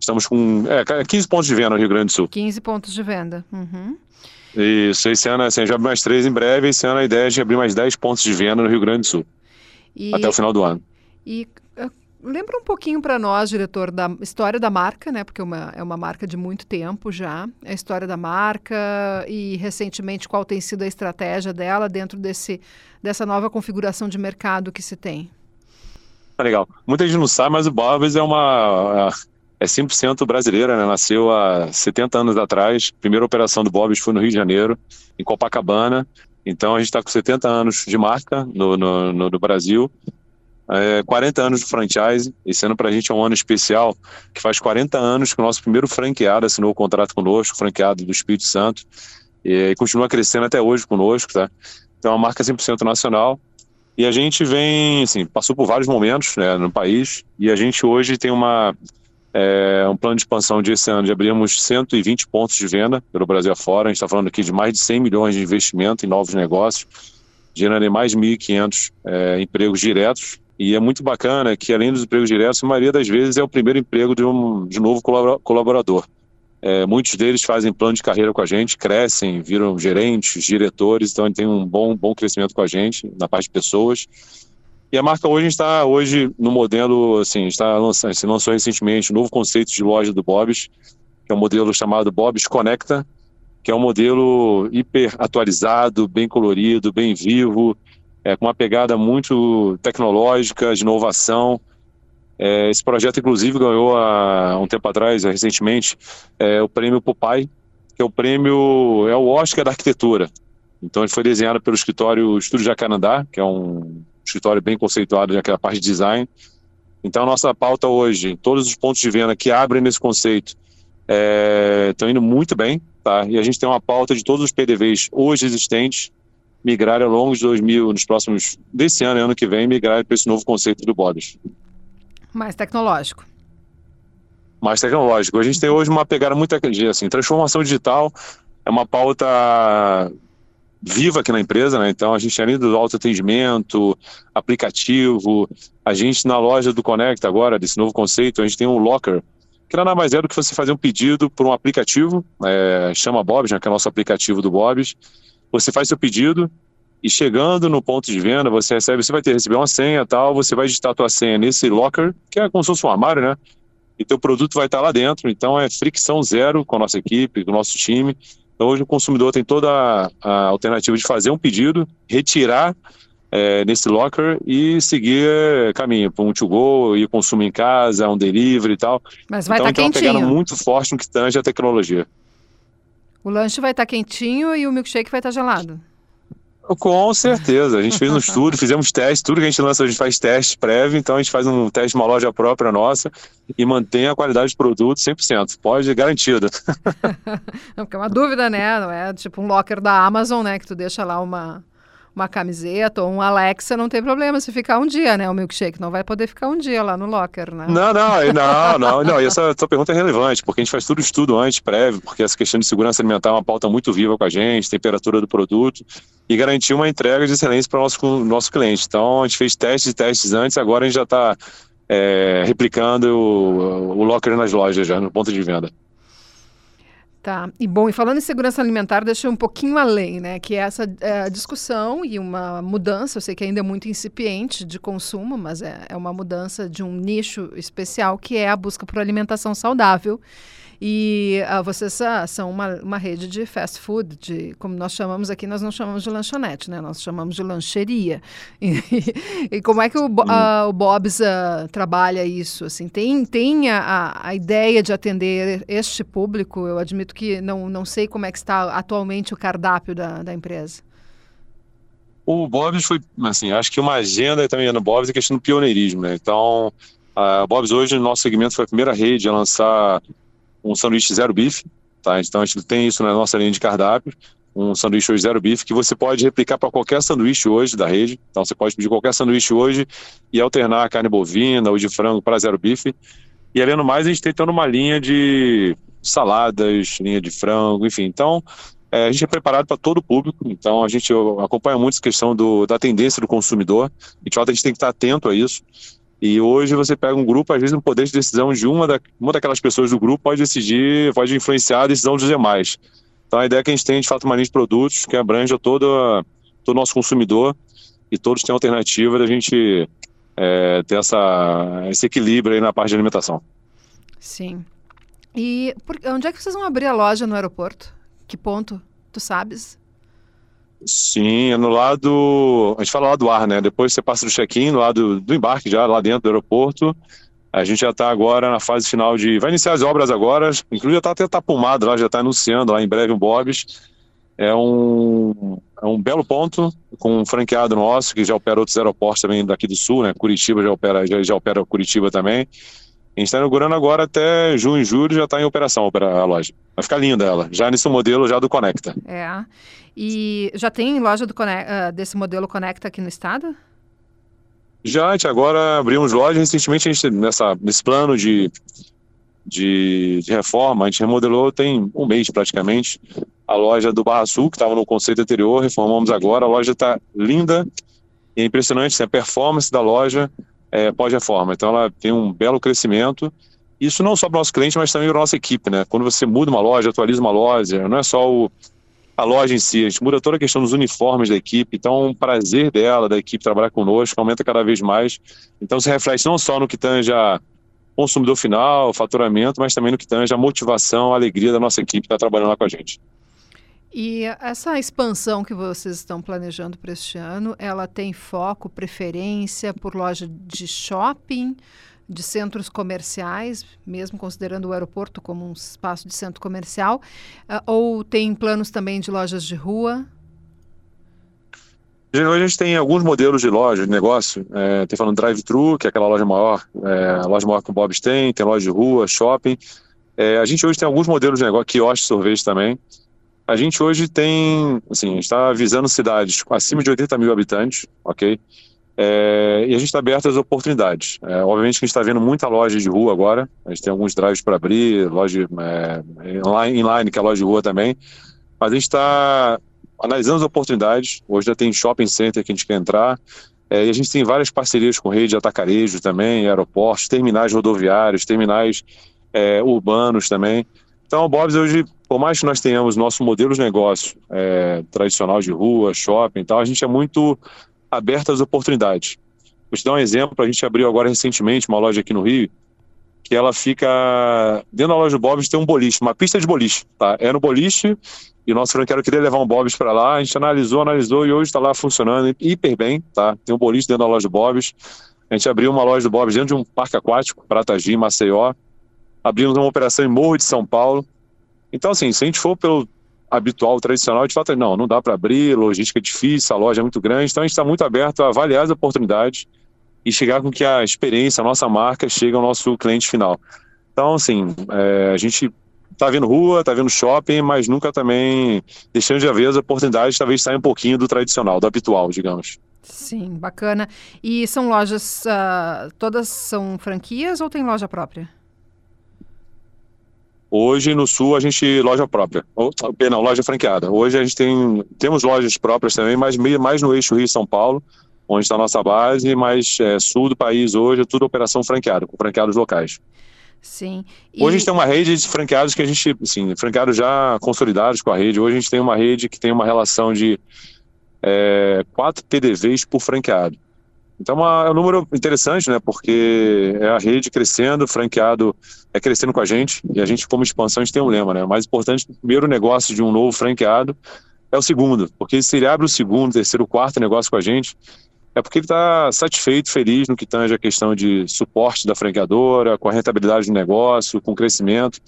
Speaker 4: Estamos com é, 15 pontos de venda no Rio Grande do Sul.
Speaker 2: 15 pontos de venda. Uhum.
Speaker 4: Isso, esse ano assim, a gente abre mais três em breve, esse ano a ideia é de abrir mais 10 pontos de venda no Rio Grande do Sul. E... Até o final do ano.
Speaker 2: E Lembra um pouquinho para nós, diretor, da história da marca, né? Porque é uma, é uma marca de muito tempo já. A história da marca e, recentemente, qual tem sido a estratégia dela dentro desse, dessa nova configuração de mercado que se tem.
Speaker 4: Tá legal. Muita gente não sabe, mas o Bob's é uma... É 100% brasileira, né? Nasceu há 70 anos atrás. Primeira operação do Bob's foi no Rio de Janeiro, em Copacabana. Então, a gente está com 70 anos de marca no, no, no, no Brasil é, 40 anos de franchise. Esse ano para a gente é um ano especial, que faz 40 anos que o nosso primeiro franqueado assinou o contrato conosco, franqueado do Espírito Santo, e, e continua crescendo até hoje conosco, tá? Então é uma marca 100% nacional. E a gente vem, assim, passou por vários momentos né, no país, e a gente hoje tem uma, é, um plano de expansão de esse ano de abrirmos 120 pontos de venda pelo Brasil afora. A gente está falando aqui de mais de 100 milhões de investimento em novos negócios, gerando mais de 1.500 é, empregos diretos e é muito bacana que, além dos empregos diretos, a maioria das vezes é o primeiro emprego de um de novo colaborador. É, muitos deles fazem plano de carreira com a gente, crescem, viram gerentes, diretores, então tem um bom, bom crescimento com a gente na parte de pessoas. E a marca hoje está hoje no modelo, assim, está lançando, se lançou recentemente um novo conceito de loja do Bob's, que é um modelo chamado Bob's Conecta, que é um modelo hiper atualizado, bem colorido, bem vivo, é, com uma pegada muito tecnológica, de inovação. É, esse projeto, inclusive, ganhou há um tempo atrás, recentemente, é, o prêmio Pupai, que é o prêmio, é o Oscar da arquitetura. Então, ele foi desenhado pelo escritório Estúdio Jacarandá, que é um escritório bem conceituado naquela parte de design. Então, a nossa pauta hoje, todos os pontos de venda que abrem nesse conceito, estão é, indo muito bem, tá? E a gente tem uma pauta de todos os PDVs hoje existentes migrar ao longo de 2000, nos próximos, desse ano e ano que vem, migrar para esse novo conceito do BODES.
Speaker 2: Mais tecnológico.
Speaker 4: Mais tecnológico. A gente tem hoje uma pegada muito assim, transformação digital é uma pauta viva aqui na empresa, né? Então a gente além do autoatendimento, aplicativo, a gente na loja do Connect agora, desse novo conceito, a gente tem um locker que nada mais é do que você fazer um pedido por um aplicativo, é, chama Bob's, né, que é o nosso aplicativo do Bob's. Você faz seu pedido e chegando no ponto de venda, você recebe, você vai ter receber uma senha tal, você vai digitar a tua senha nesse locker, que é como se fosse um armário, né? E teu produto vai estar lá dentro, então é fricção zero com a nossa equipe, com o nosso time. Então hoje o consumidor tem toda a, a alternativa de fazer um pedido, retirar é, nesse locker e seguir é, caminho para um to-go, ir consumir em casa, um delivery e tal.
Speaker 2: Mas vai
Speaker 4: então,
Speaker 2: estar tá
Speaker 4: quentinho. muito forte no que tange a tecnologia.
Speaker 2: O lanche vai estar tá quentinho e o milkshake vai estar tá gelado.
Speaker 4: Com certeza. A gente fez um estudo, fizemos testes, tudo que a gente lança a gente faz teste prévio, então a gente faz um teste numa loja própria nossa e mantém a qualidade de produto 100%. Pode, garantido.
Speaker 2: Não, porque é uma dúvida, né? Não é tipo um locker da Amazon, né? Que tu deixa lá uma, uma camiseta ou um Alexa, não tem problema se ficar um dia, né? O milkshake não vai poder ficar um dia lá no locker, né?
Speaker 4: Não, não, não, não, não. E essa tua pergunta é relevante, porque a gente faz tudo estudo antes, prévio, porque essa questão de segurança alimentar é uma pauta muito viva com a gente, temperatura do produto, e garantir uma entrega de excelência para o nosso, nosso cliente. Então, a gente fez testes e testes antes, agora a gente já está é, replicando o, o locker nas lojas já, no ponto de venda.
Speaker 2: Tá. E bom, e falando em segurança alimentar, deixa um pouquinho além, né? Que é essa é, discussão e uma mudança, eu sei que ainda é muito incipiente de consumo, mas é, é uma mudança de um nicho especial que é a busca por alimentação saudável e uh, vocês uh, são uma, uma rede de fast food, de, como nós chamamos aqui, nós não chamamos de lanchonete, né? Nós chamamos de lancheria. E, e como é que o, uh, o Bob's trabalha isso? Assim, tem tem a, a ideia de atender este público? Eu admito que não, não sei como é que está atualmente o cardápio da, da empresa.
Speaker 4: O Bob's foi, assim, acho que uma agenda também no Bob's é questão do pioneirismo, né? Então, a Bob's hoje, no nosso segmento, foi a primeira rede a lançar um sanduíche zero bife, tá? Então a gente tem isso na nossa linha de cardápio, um sanduíche hoje zero bife que você pode replicar para qualquer sanduíche hoje da rede. Então você pode pedir qualquer sanduíche hoje e alternar carne bovina ou de frango para zero bife. E além do mais, a gente tem toda uma linha de saladas, linha de frango, enfim. Então, é, a gente é preparado para todo o público, então a gente acompanha muito essa questão do, da tendência do consumidor. E a gente tem que estar atento a isso. E hoje você pega um grupo, às vezes o poder de decisão de uma, da, uma daquelas pessoas do grupo pode decidir, pode influenciar a decisão dos demais. Então a ideia é que a gente tem, de fato, uma linha de produtos que abrange todo, todo o nosso consumidor e todos têm alternativa da gente é, ter essa, esse equilíbrio aí na parte de alimentação.
Speaker 2: Sim. E por, onde é que vocês vão abrir a loja no aeroporto? Que ponto? Tu sabes?
Speaker 4: Sim, é no lado. A gente fala lá do ar, né? Depois você passa do check-in, no lado do embarque, já lá dentro do aeroporto. A gente já está agora na fase final de. Vai iniciar as obras agora, inclusive já está até tapumado lá, já está anunciando lá em breve o Bob's. É um, é um belo ponto com um franqueado nosso que já opera outros aeroportos também daqui do sul, né? Curitiba já opera, já, já opera Curitiba também. A gente está inaugurando agora até junho, julho, já está em operação a loja. Vai ficar linda ela, já nesse modelo já do Conecta.
Speaker 2: É. E já tem loja do Conecta, desse modelo Conecta aqui no estado?
Speaker 4: Já, a gente agora abrimos lojas. Recentemente, a gente, nessa, nesse plano de, de, de, reforma, a gente remodelou tem um mês praticamente a loja do Barra Sul, que estava no conceito anterior, reformamos agora. A loja está linda e é impressionante assim, a performance da loja é, pós-reforma. Então, ela tem um belo crescimento Isso não só para o nosso cliente, mas também para a nossa equipe, né? Quando você muda uma loja, atualiza uma loja, não é só o, a loja em si, a gente muda toda a questão dos uniformes da equipe, então o prazer dela, da equipe trabalhar conosco, aumenta cada vez mais. Então se reflete não só no que tange a consumidor final, faturamento, mas também no que tange a motivação, a alegria da nossa equipe estar trabalhando lá com a gente.
Speaker 2: E essa expansão que vocês estão planejando para este ano, ela tem foco, preferência por loja de shopping, de centros comerciais, mesmo considerando o aeroporto como um espaço de centro comercial, uh, ou tem planos também de lojas de rua?
Speaker 4: Hoje a gente tem alguns modelos de loja, de negócio. É, tem falando drive-thru, que é aquela loja maior, é, a loja maior que o Bob's tem, tem loja de rua, shopping. É, a gente hoje tem alguns modelos de negócio, quiosque, sorvete também. A gente hoje tem, assim, está visando cidades acima de 80 mil habitantes, ok? É, e a gente está aberto às oportunidades. É, obviamente que a gente está vendo muita loja de rua agora, a gente tem alguns drives para abrir, loja é, inline, que é loja de rua também, mas a gente está analisando as oportunidades. Hoje já tem shopping center que a gente quer entrar, é, e a gente tem várias parcerias com rede de atacarejo também, aeroportos, terminais rodoviários, terminais é, urbanos também. Então, o Bob's hoje, por mais que nós tenhamos nosso modelo de negócio é, tradicional de rua, shopping e tal, a gente é muito aberto às oportunidades. Vou te dar um exemplo, a gente abriu agora recentemente uma loja aqui no Rio, que ela fica dentro da loja do Bob's tem um boliche, uma pista de boliche, tá? É no boliche e o nosso franqueiro queria levar um Bob's para lá, a gente analisou, analisou e hoje está lá funcionando hiper bem, tá? Tem um boliche dentro da loja do Bob's. A gente abriu uma loja do Bob's dentro de um parque aquático, Pratagi, Maceió abrimos uma operação em Morro de São Paulo. Então, assim, se a gente for pelo habitual, tradicional, de fato, não, não dá para abrir, logística é difícil, a loja é muito grande, então a gente está muito aberto a avaliar as oportunidades e chegar com que a experiência, a nossa marca, chegue ao nosso cliente final. Então, assim, é, a gente está vendo rua, está vendo shopping, mas nunca também deixando de haver as oportunidades, talvez sair um pouquinho do tradicional, do habitual, digamos.
Speaker 2: Sim, bacana. E são lojas, uh, todas são franquias ou tem loja própria?
Speaker 4: Hoje no Sul a gente loja própria, ou, não, loja franqueada. Hoje a gente tem temos lojas próprias também, mas meio mais no eixo Rio São Paulo, onde está a nossa base, mas é, sul do país hoje é tudo operação franqueada, com franqueados locais.
Speaker 2: Sim.
Speaker 4: E... Hoje a gente tem uma rede de franqueados que a gente, assim, franqueados já consolidados com a rede. Hoje a gente tem uma rede que tem uma relação de é, quatro PDVs por franqueado. Então é, é um número interessante, né? Porque é a rede crescendo, franqueado é crescendo com a gente, e a gente, como expansão, a gente tem um lema, né? O mais importante, o primeiro negócio de um novo franqueado é o segundo, porque se ele abre o segundo, terceiro, quarto negócio com a gente, é porque ele está satisfeito, feliz no que tange a questão de suporte da franqueadora, com a rentabilidade do negócio, com o crescimento.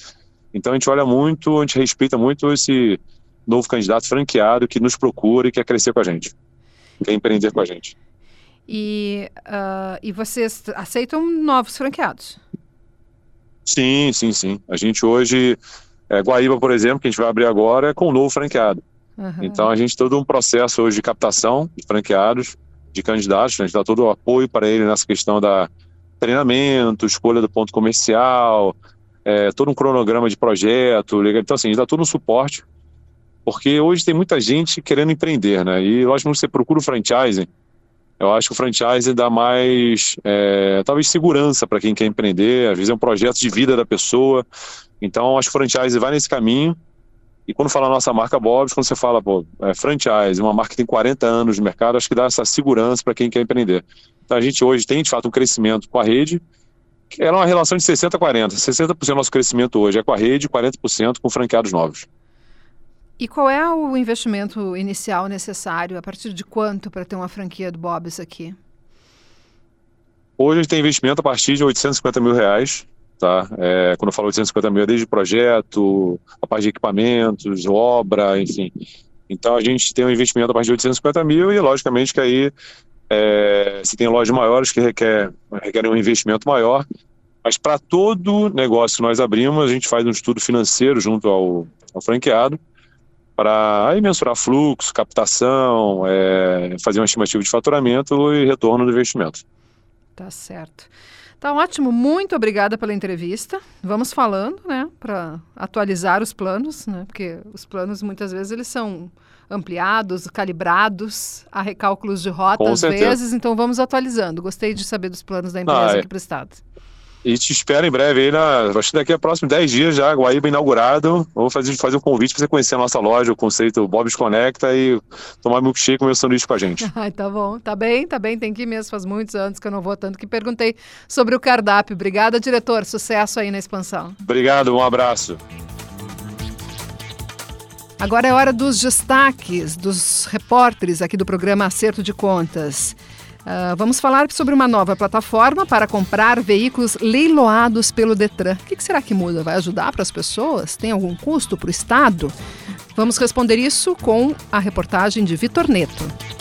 Speaker 4: Então a gente olha muito, a gente respeita muito esse novo candidato franqueado que nos procura e quer crescer com a gente, quer empreender com a gente.
Speaker 2: E, uh, e vocês aceitam novos franqueados?
Speaker 4: Sim, sim, sim. A gente hoje, é, Guaíba, por exemplo, que a gente vai abrir agora, é com um novo franqueado. Uhum. Então a gente tem todo um processo hoje de captação de franqueados, de candidatos, né? a gente dá todo o apoio para ele nessa questão da treinamento, escolha do ponto comercial, é, todo um cronograma de projeto, então assim, a gente dá todo um suporte, porque hoje tem muita gente querendo empreender, né? E lógico que você procura o franchising, eu acho que o franchise dá mais, é, talvez, segurança para quem quer empreender. Às vezes é um projeto de vida da pessoa. Então, acho que o franchise vai nesse caminho. E quando fala nossa marca Bob's, quando você fala, pô, é franchise, uma marca que tem 40 anos de mercado, acho que dá essa segurança para quem quer empreender. Então, a gente hoje tem, de fato, um crescimento com a rede, que era uma relação de 60 a 40. 60% do nosso crescimento hoje é com a rede, 40% com franqueados novos.
Speaker 2: E qual é o investimento inicial necessário? A partir de quanto para ter uma franquia do Bob's aqui?
Speaker 4: Hoje a gente tem investimento a partir de 850 mil reais. Tá? É, quando eu falo 850 mil, é desde projeto, a parte de equipamentos, obra, enfim. Então a gente tem um investimento a partir de 850 mil e, logicamente, que aí é, se tem lojas maiores que requer, requerem um investimento maior. Mas para todo negócio que nós abrimos, a gente faz um estudo financeiro junto ao, ao franqueado para mensurar fluxo, captação, é, fazer uma estimativa de faturamento e retorno do investimento.
Speaker 2: Tá certo. Tá ótimo, muito obrigada pela entrevista. Vamos falando, né, para atualizar os planos, né, porque os planos muitas vezes eles são ampliados, calibrados, há recálculos de rota às vezes, então vamos atualizando. Gostei de saber dos planos da empresa ah, é. aqui para o Estado.
Speaker 4: E te espero em breve aí, na, acho que daqui a próximos 10 dias já, Guaíba inaugurado. Vou fazer, fazer um convite para você conhecer a nossa loja, o conceito Bob's Conecta e tomar milkshake e meu sanduíche com a gente.
Speaker 2: Ai, tá bom, tá bem, tá bem, tem que ir mesmo. Faz muitos anos que eu não vou tanto que perguntei sobre o cardápio. Obrigada, diretor. Sucesso aí na expansão.
Speaker 4: Obrigado, um abraço.
Speaker 2: Agora é hora dos destaques dos repórteres aqui do programa Acerto de Contas. Uh, vamos falar sobre uma nova plataforma para comprar veículos leiloados pelo Detran. O que, que será que muda? Vai ajudar para as pessoas? Tem algum custo para o Estado? Vamos responder isso com a reportagem de Vitor Neto.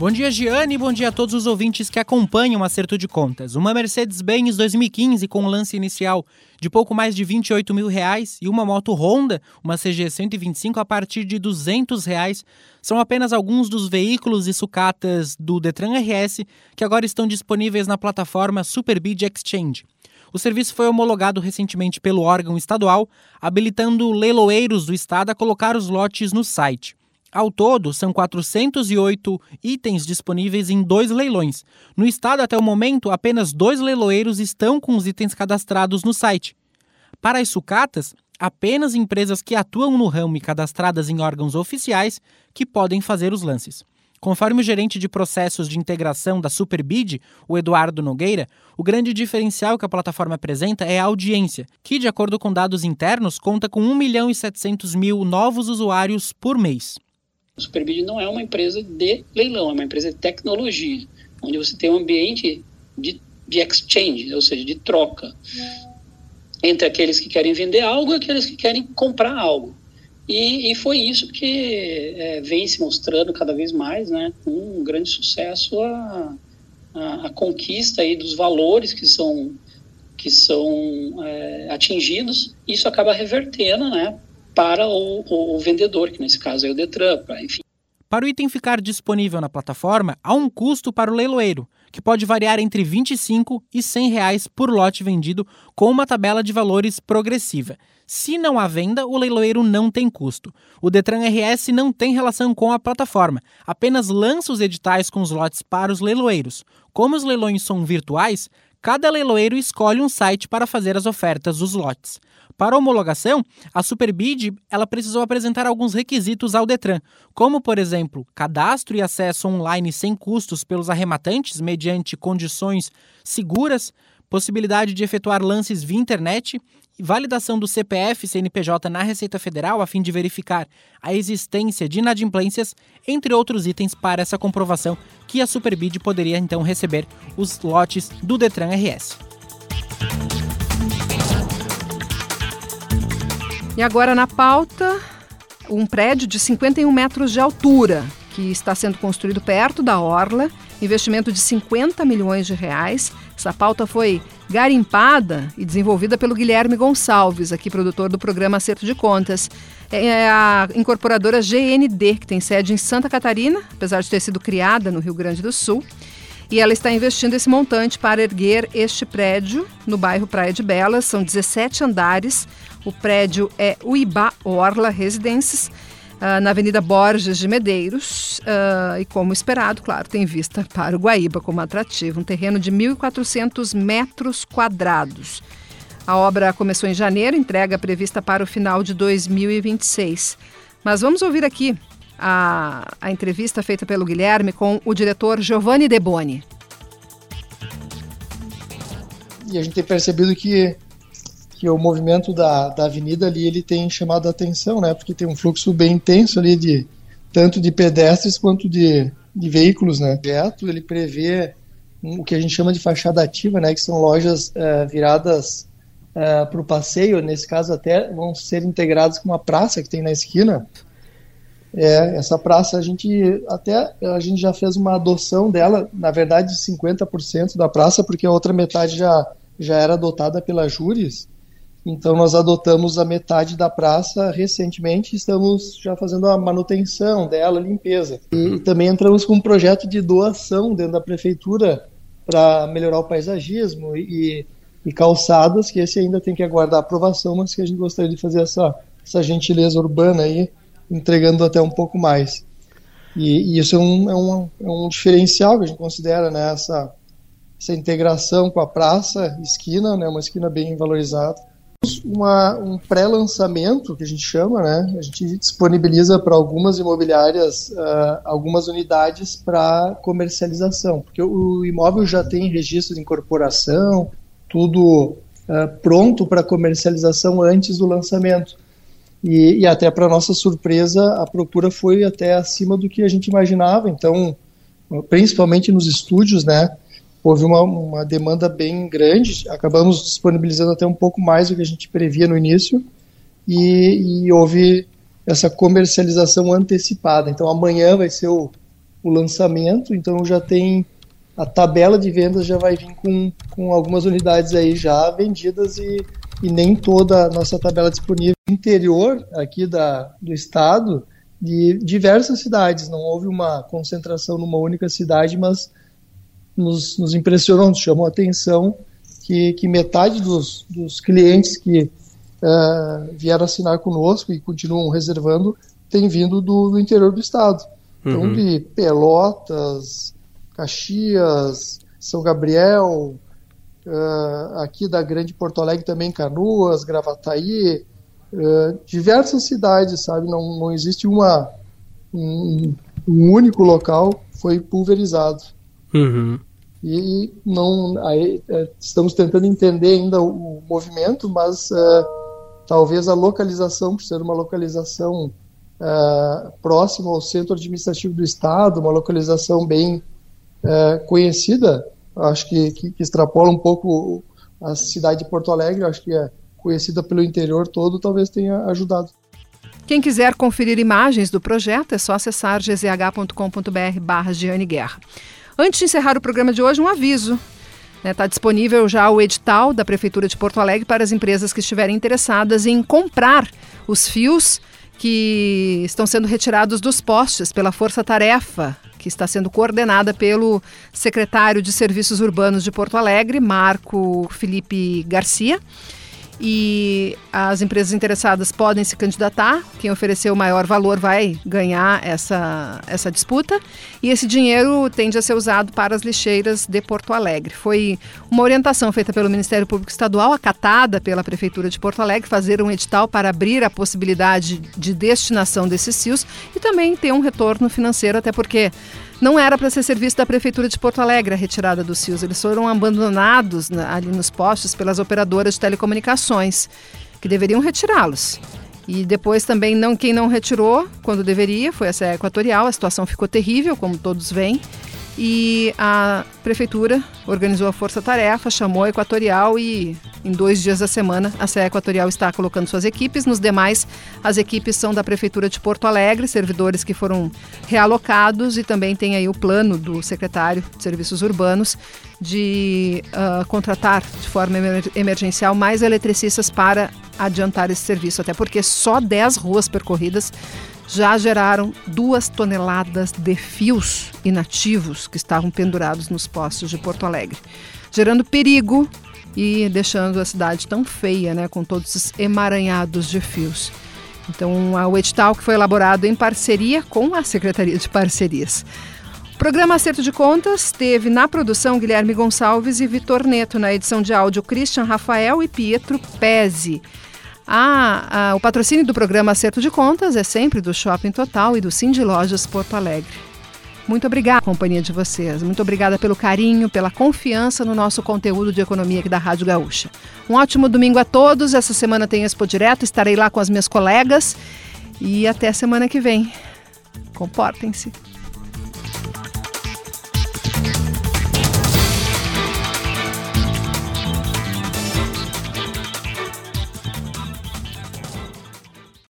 Speaker 5: Bom dia, Giane, bom dia a todos os ouvintes que acompanham o Acerto de Contas. Uma Mercedes-Benz 2015 com lance inicial de pouco mais de 28 mil reais e uma moto Honda, uma CG 125, a partir de 200 reais, são apenas alguns dos veículos e sucatas do Detran RS que agora estão disponíveis na plataforma Superbid Exchange. O serviço foi homologado recentemente pelo órgão estadual, habilitando leiloeiros do estado a colocar os lotes no site. Ao todo, são 408 itens disponíveis em dois leilões. No estado, até o momento, apenas dois leiloeiros estão com os itens cadastrados no site. Para as sucatas, apenas empresas que atuam no ramo e cadastradas em órgãos oficiais que podem fazer os lances. Conforme o gerente de processos de integração da Superbid, o Eduardo Nogueira, o grande diferencial que a plataforma apresenta é a audiência, que, de acordo com dados internos, conta com 1 milhão e 700 mil novos usuários por mês.
Speaker 6: O Superbid não é uma empresa de leilão, é uma empresa de tecnologia, onde você tem um ambiente de, de exchange, ou seja, de troca entre aqueles que querem vender algo e aqueles que querem comprar algo. E, e foi isso que é, vem se mostrando cada vez mais, né, com um grande sucesso a, a, a conquista aí dos valores que são que são é, atingidos. Isso acaba revertendo, né, para o, o, vendedor, que nesse caso é o Detran, pra, enfim.
Speaker 5: Para o item ficar disponível na plataforma, há um custo para o leiloeiro, que pode variar entre R$ 25 e 100 reais por lote vendido, com uma tabela de valores progressiva. Se não há venda, o leiloeiro não tem custo. O Detran RS não tem relação com a plataforma, apenas lança os editais com os lotes para os leiloeiros. Como os leilões são virtuais, cada leiloeiro escolhe um site para fazer as ofertas dos lotes. Para homologação, a Superbid ela precisou apresentar alguns requisitos ao Detran, como, por exemplo, cadastro e acesso online sem custos pelos arrematantes mediante condições seguras, possibilidade de efetuar lances via internet validação do CPF CNPJ na Receita Federal a fim de verificar a existência de inadimplências, entre outros itens para essa comprovação que a Superbid poderia então receber os lotes do Detran RS.
Speaker 2: E agora na pauta, um prédio de 51 metros de altura, que está sendo construído perto da Orla, investimento de 50 milhões de reais. Essa pauta foi garimpada e desenvolvida pelo Guilherme Gonçalves, aqui produtor do programa Acerto de Contas. É a incorporadora GND, que tem sede em Santa Catarina, apesar de ter sido criada no Rio Grande do Sul. E ela está investindo esse montante para erguer este prédio no bairro Praia de Belas. São 17 andares, o prédio é Uibá Orla Residências, uh, na Avenida Borges de Medeiros. Uh, e, como esperado, claro, tem vista para o Guaíba como atrativo. Um terreno de 1.400 metros quadrados. A obra começou em janeiro, entrega prevista para o final de 2026. Mas vamos ouvir aqui a, a entrevista feita pelo Guilherme com o diretor Giovanni Deboni.
Speaker 7: E a gente tem percebido que que o movimento da, da avenida ali ele tem chamado a atenção, né? Porque tem um fluxo bem intenso ali de tanto de pedestres quanto de, de veículos, né? O projeto ele prevê o que a gente chama de fachada ativa, né? Que são lojas uh, viradas eh, para o passeio, nesse caso até vão ser integradas com uma praça que tem na esquina. É, essa praça a gente até a gente já fez uma adoção dela, na verdade 50% da praça, porque a outra metade já já era adotada pela Júris então nós adotamos a metade da praça recentemente, estamos já fazendo a manutenção dela, limpeza. E também entramos com um projeto de doação dentro da prefeitura para melhorar o paisagismo e, e, calçadas, que esse ainda tem que aguardar aprovação, mas que a gente gostaria de fazer essa, essa gentileza urbana aí, entregando até um pouco mais. E, e isso é um, é, um, é um diferencial que a gente considera, né, essa, essa integração com a praça, esquina, né, uma esquina bem valorizada. Uma, um pré-lançamento, que a gente chama, né, a gente disponibiliza para algumas imobiliárias uh, algumas unidades para comercialização, porque o imóvel já tem registro de incorporação, tudo uh, pronto para comercialização antes do lançamento. E, e até para nossa surpresa, a procura foi até acima do que a gente imaginava. Então, principalmente nos estúdios, né? Houve uma, uma demanda bem grande. Acabamos disponibilizando até um pouco mais do que a gente previa no início. E, e houve essa comercialização antecipada. Então, amanhã vai ser o, o lançamento. Então, já tem a tabela de vendas já vai vir com, com algumas unidades aí já vendidas e, e nem toda a nossa tabela disponível interior aqui da, do estado de diversas cidades. Não houve uma concentração numa única cidade, mas nos, nos impressionou, nos chamou a atenção que, que metade dos, dos clientes que uh, vieram assinar conosco e continuam reservando tem vindo do, do interior do estado. Então, uhum. de Pelotas, Caxias, São Gabriel, uh, aqui da Grande Porto Alegre também, Canoas, Gravataí, uh, diversas cidades, sabe? Não, não existe uma, um, um único local foi pulverizado.
Speaker 8: Uhum.
Speaker 7: E não, aí, é, estamos tentando entender ainda o, o movimento, mas uh, talvez a localização, por ser uma localização uh, próxima ao centro administrativo do estado, uma localização bem uh, conhecida, acho que, que, que, extrapola um pouco a cidade de Porto Alegre, acho que é conhecida pelo interior todo, talvez tenha ajudado.
Speaker 2: Quem quiser conferir imagens do projeto é só acessar gzh.com.br barra Guerra. Antes de encerrar o programa de hoje, um aviso. Está né, tá disponível já o edital da Prefeitura de Porto Alegre para as empresas que estiverem interessadas em comprar os fios que estão sendo retirados dos postes pela Força Tarefa, que está sendo coordenada pelo secretário de Serviços Urbanos de Porto Alegre, Marco Felipe Garcia e as empresas interessadas podem se candidatar. Quem oferecer o maior valor vai ganhar essa, essa disputa. E esse dinheiro tende a ser usado para as lixeiras de Porto Alegre. Foi uma orientação feita pelo Ministério Público Estadual, acatada pela Prefeitura de Porto Alegre, fazer um edital para abrir a possibilidade de destinação desses CIOs e também ter um retorno financeiro, até porque não era para ser serviço da Prefeitura de Porto Alegre a retirada dos fios. Eles foram abandonados ali nos postes pelas operadoras de telecomunicações, que deveriam retirá-los. E depois também não quem não retirou quando deveria foi a Equatorial. A situação ficou terrível, como todos veem. E a prefeitura organizou a força-tarefa, chamou a Equatorial e em dois dias da semana a CE Equatorial está colocando suas equipes. Nos demais, as equipes são da Prefeitura de Porto Alegre, servidores que foram realocados e também tem aí o plano do secretário de Serviços Urbanos de uh, contratar de forma emergencial mais eletricistas para adiantar esse serviço, até porque só 10 ruas percorridas já geraram duas toneladas de fios inativos que estavam pendurados nos postos de Porto Alegre, gerando perigo e deixando a cidade tão feia, né, com todos esses emaranhados de fios. Então, o edital que foi elaborado em parceria com a Secretaria de Parcerias. O programa Acerto de Contas teve na produção Guilherme Gonçalves e Vitor Neto, na edição de áudio Christian Rafael e Pietro Pezzi. Ah, ah, o patrocínio do programa Acerto de Contas é sempre do Shopping Total e do Cindy Lojas Porto Alegre. Muito obrigada companhia de vocês. Muito obrigada pelo carinho, pela confiança no nosso conteúdo de economia aqui da Rádio Gaúcha. Um ótimo domingo a todos. Essa semana tem Expo Direto, estarei lá com as minhas colegas. E até semana que vem. Comportem-se.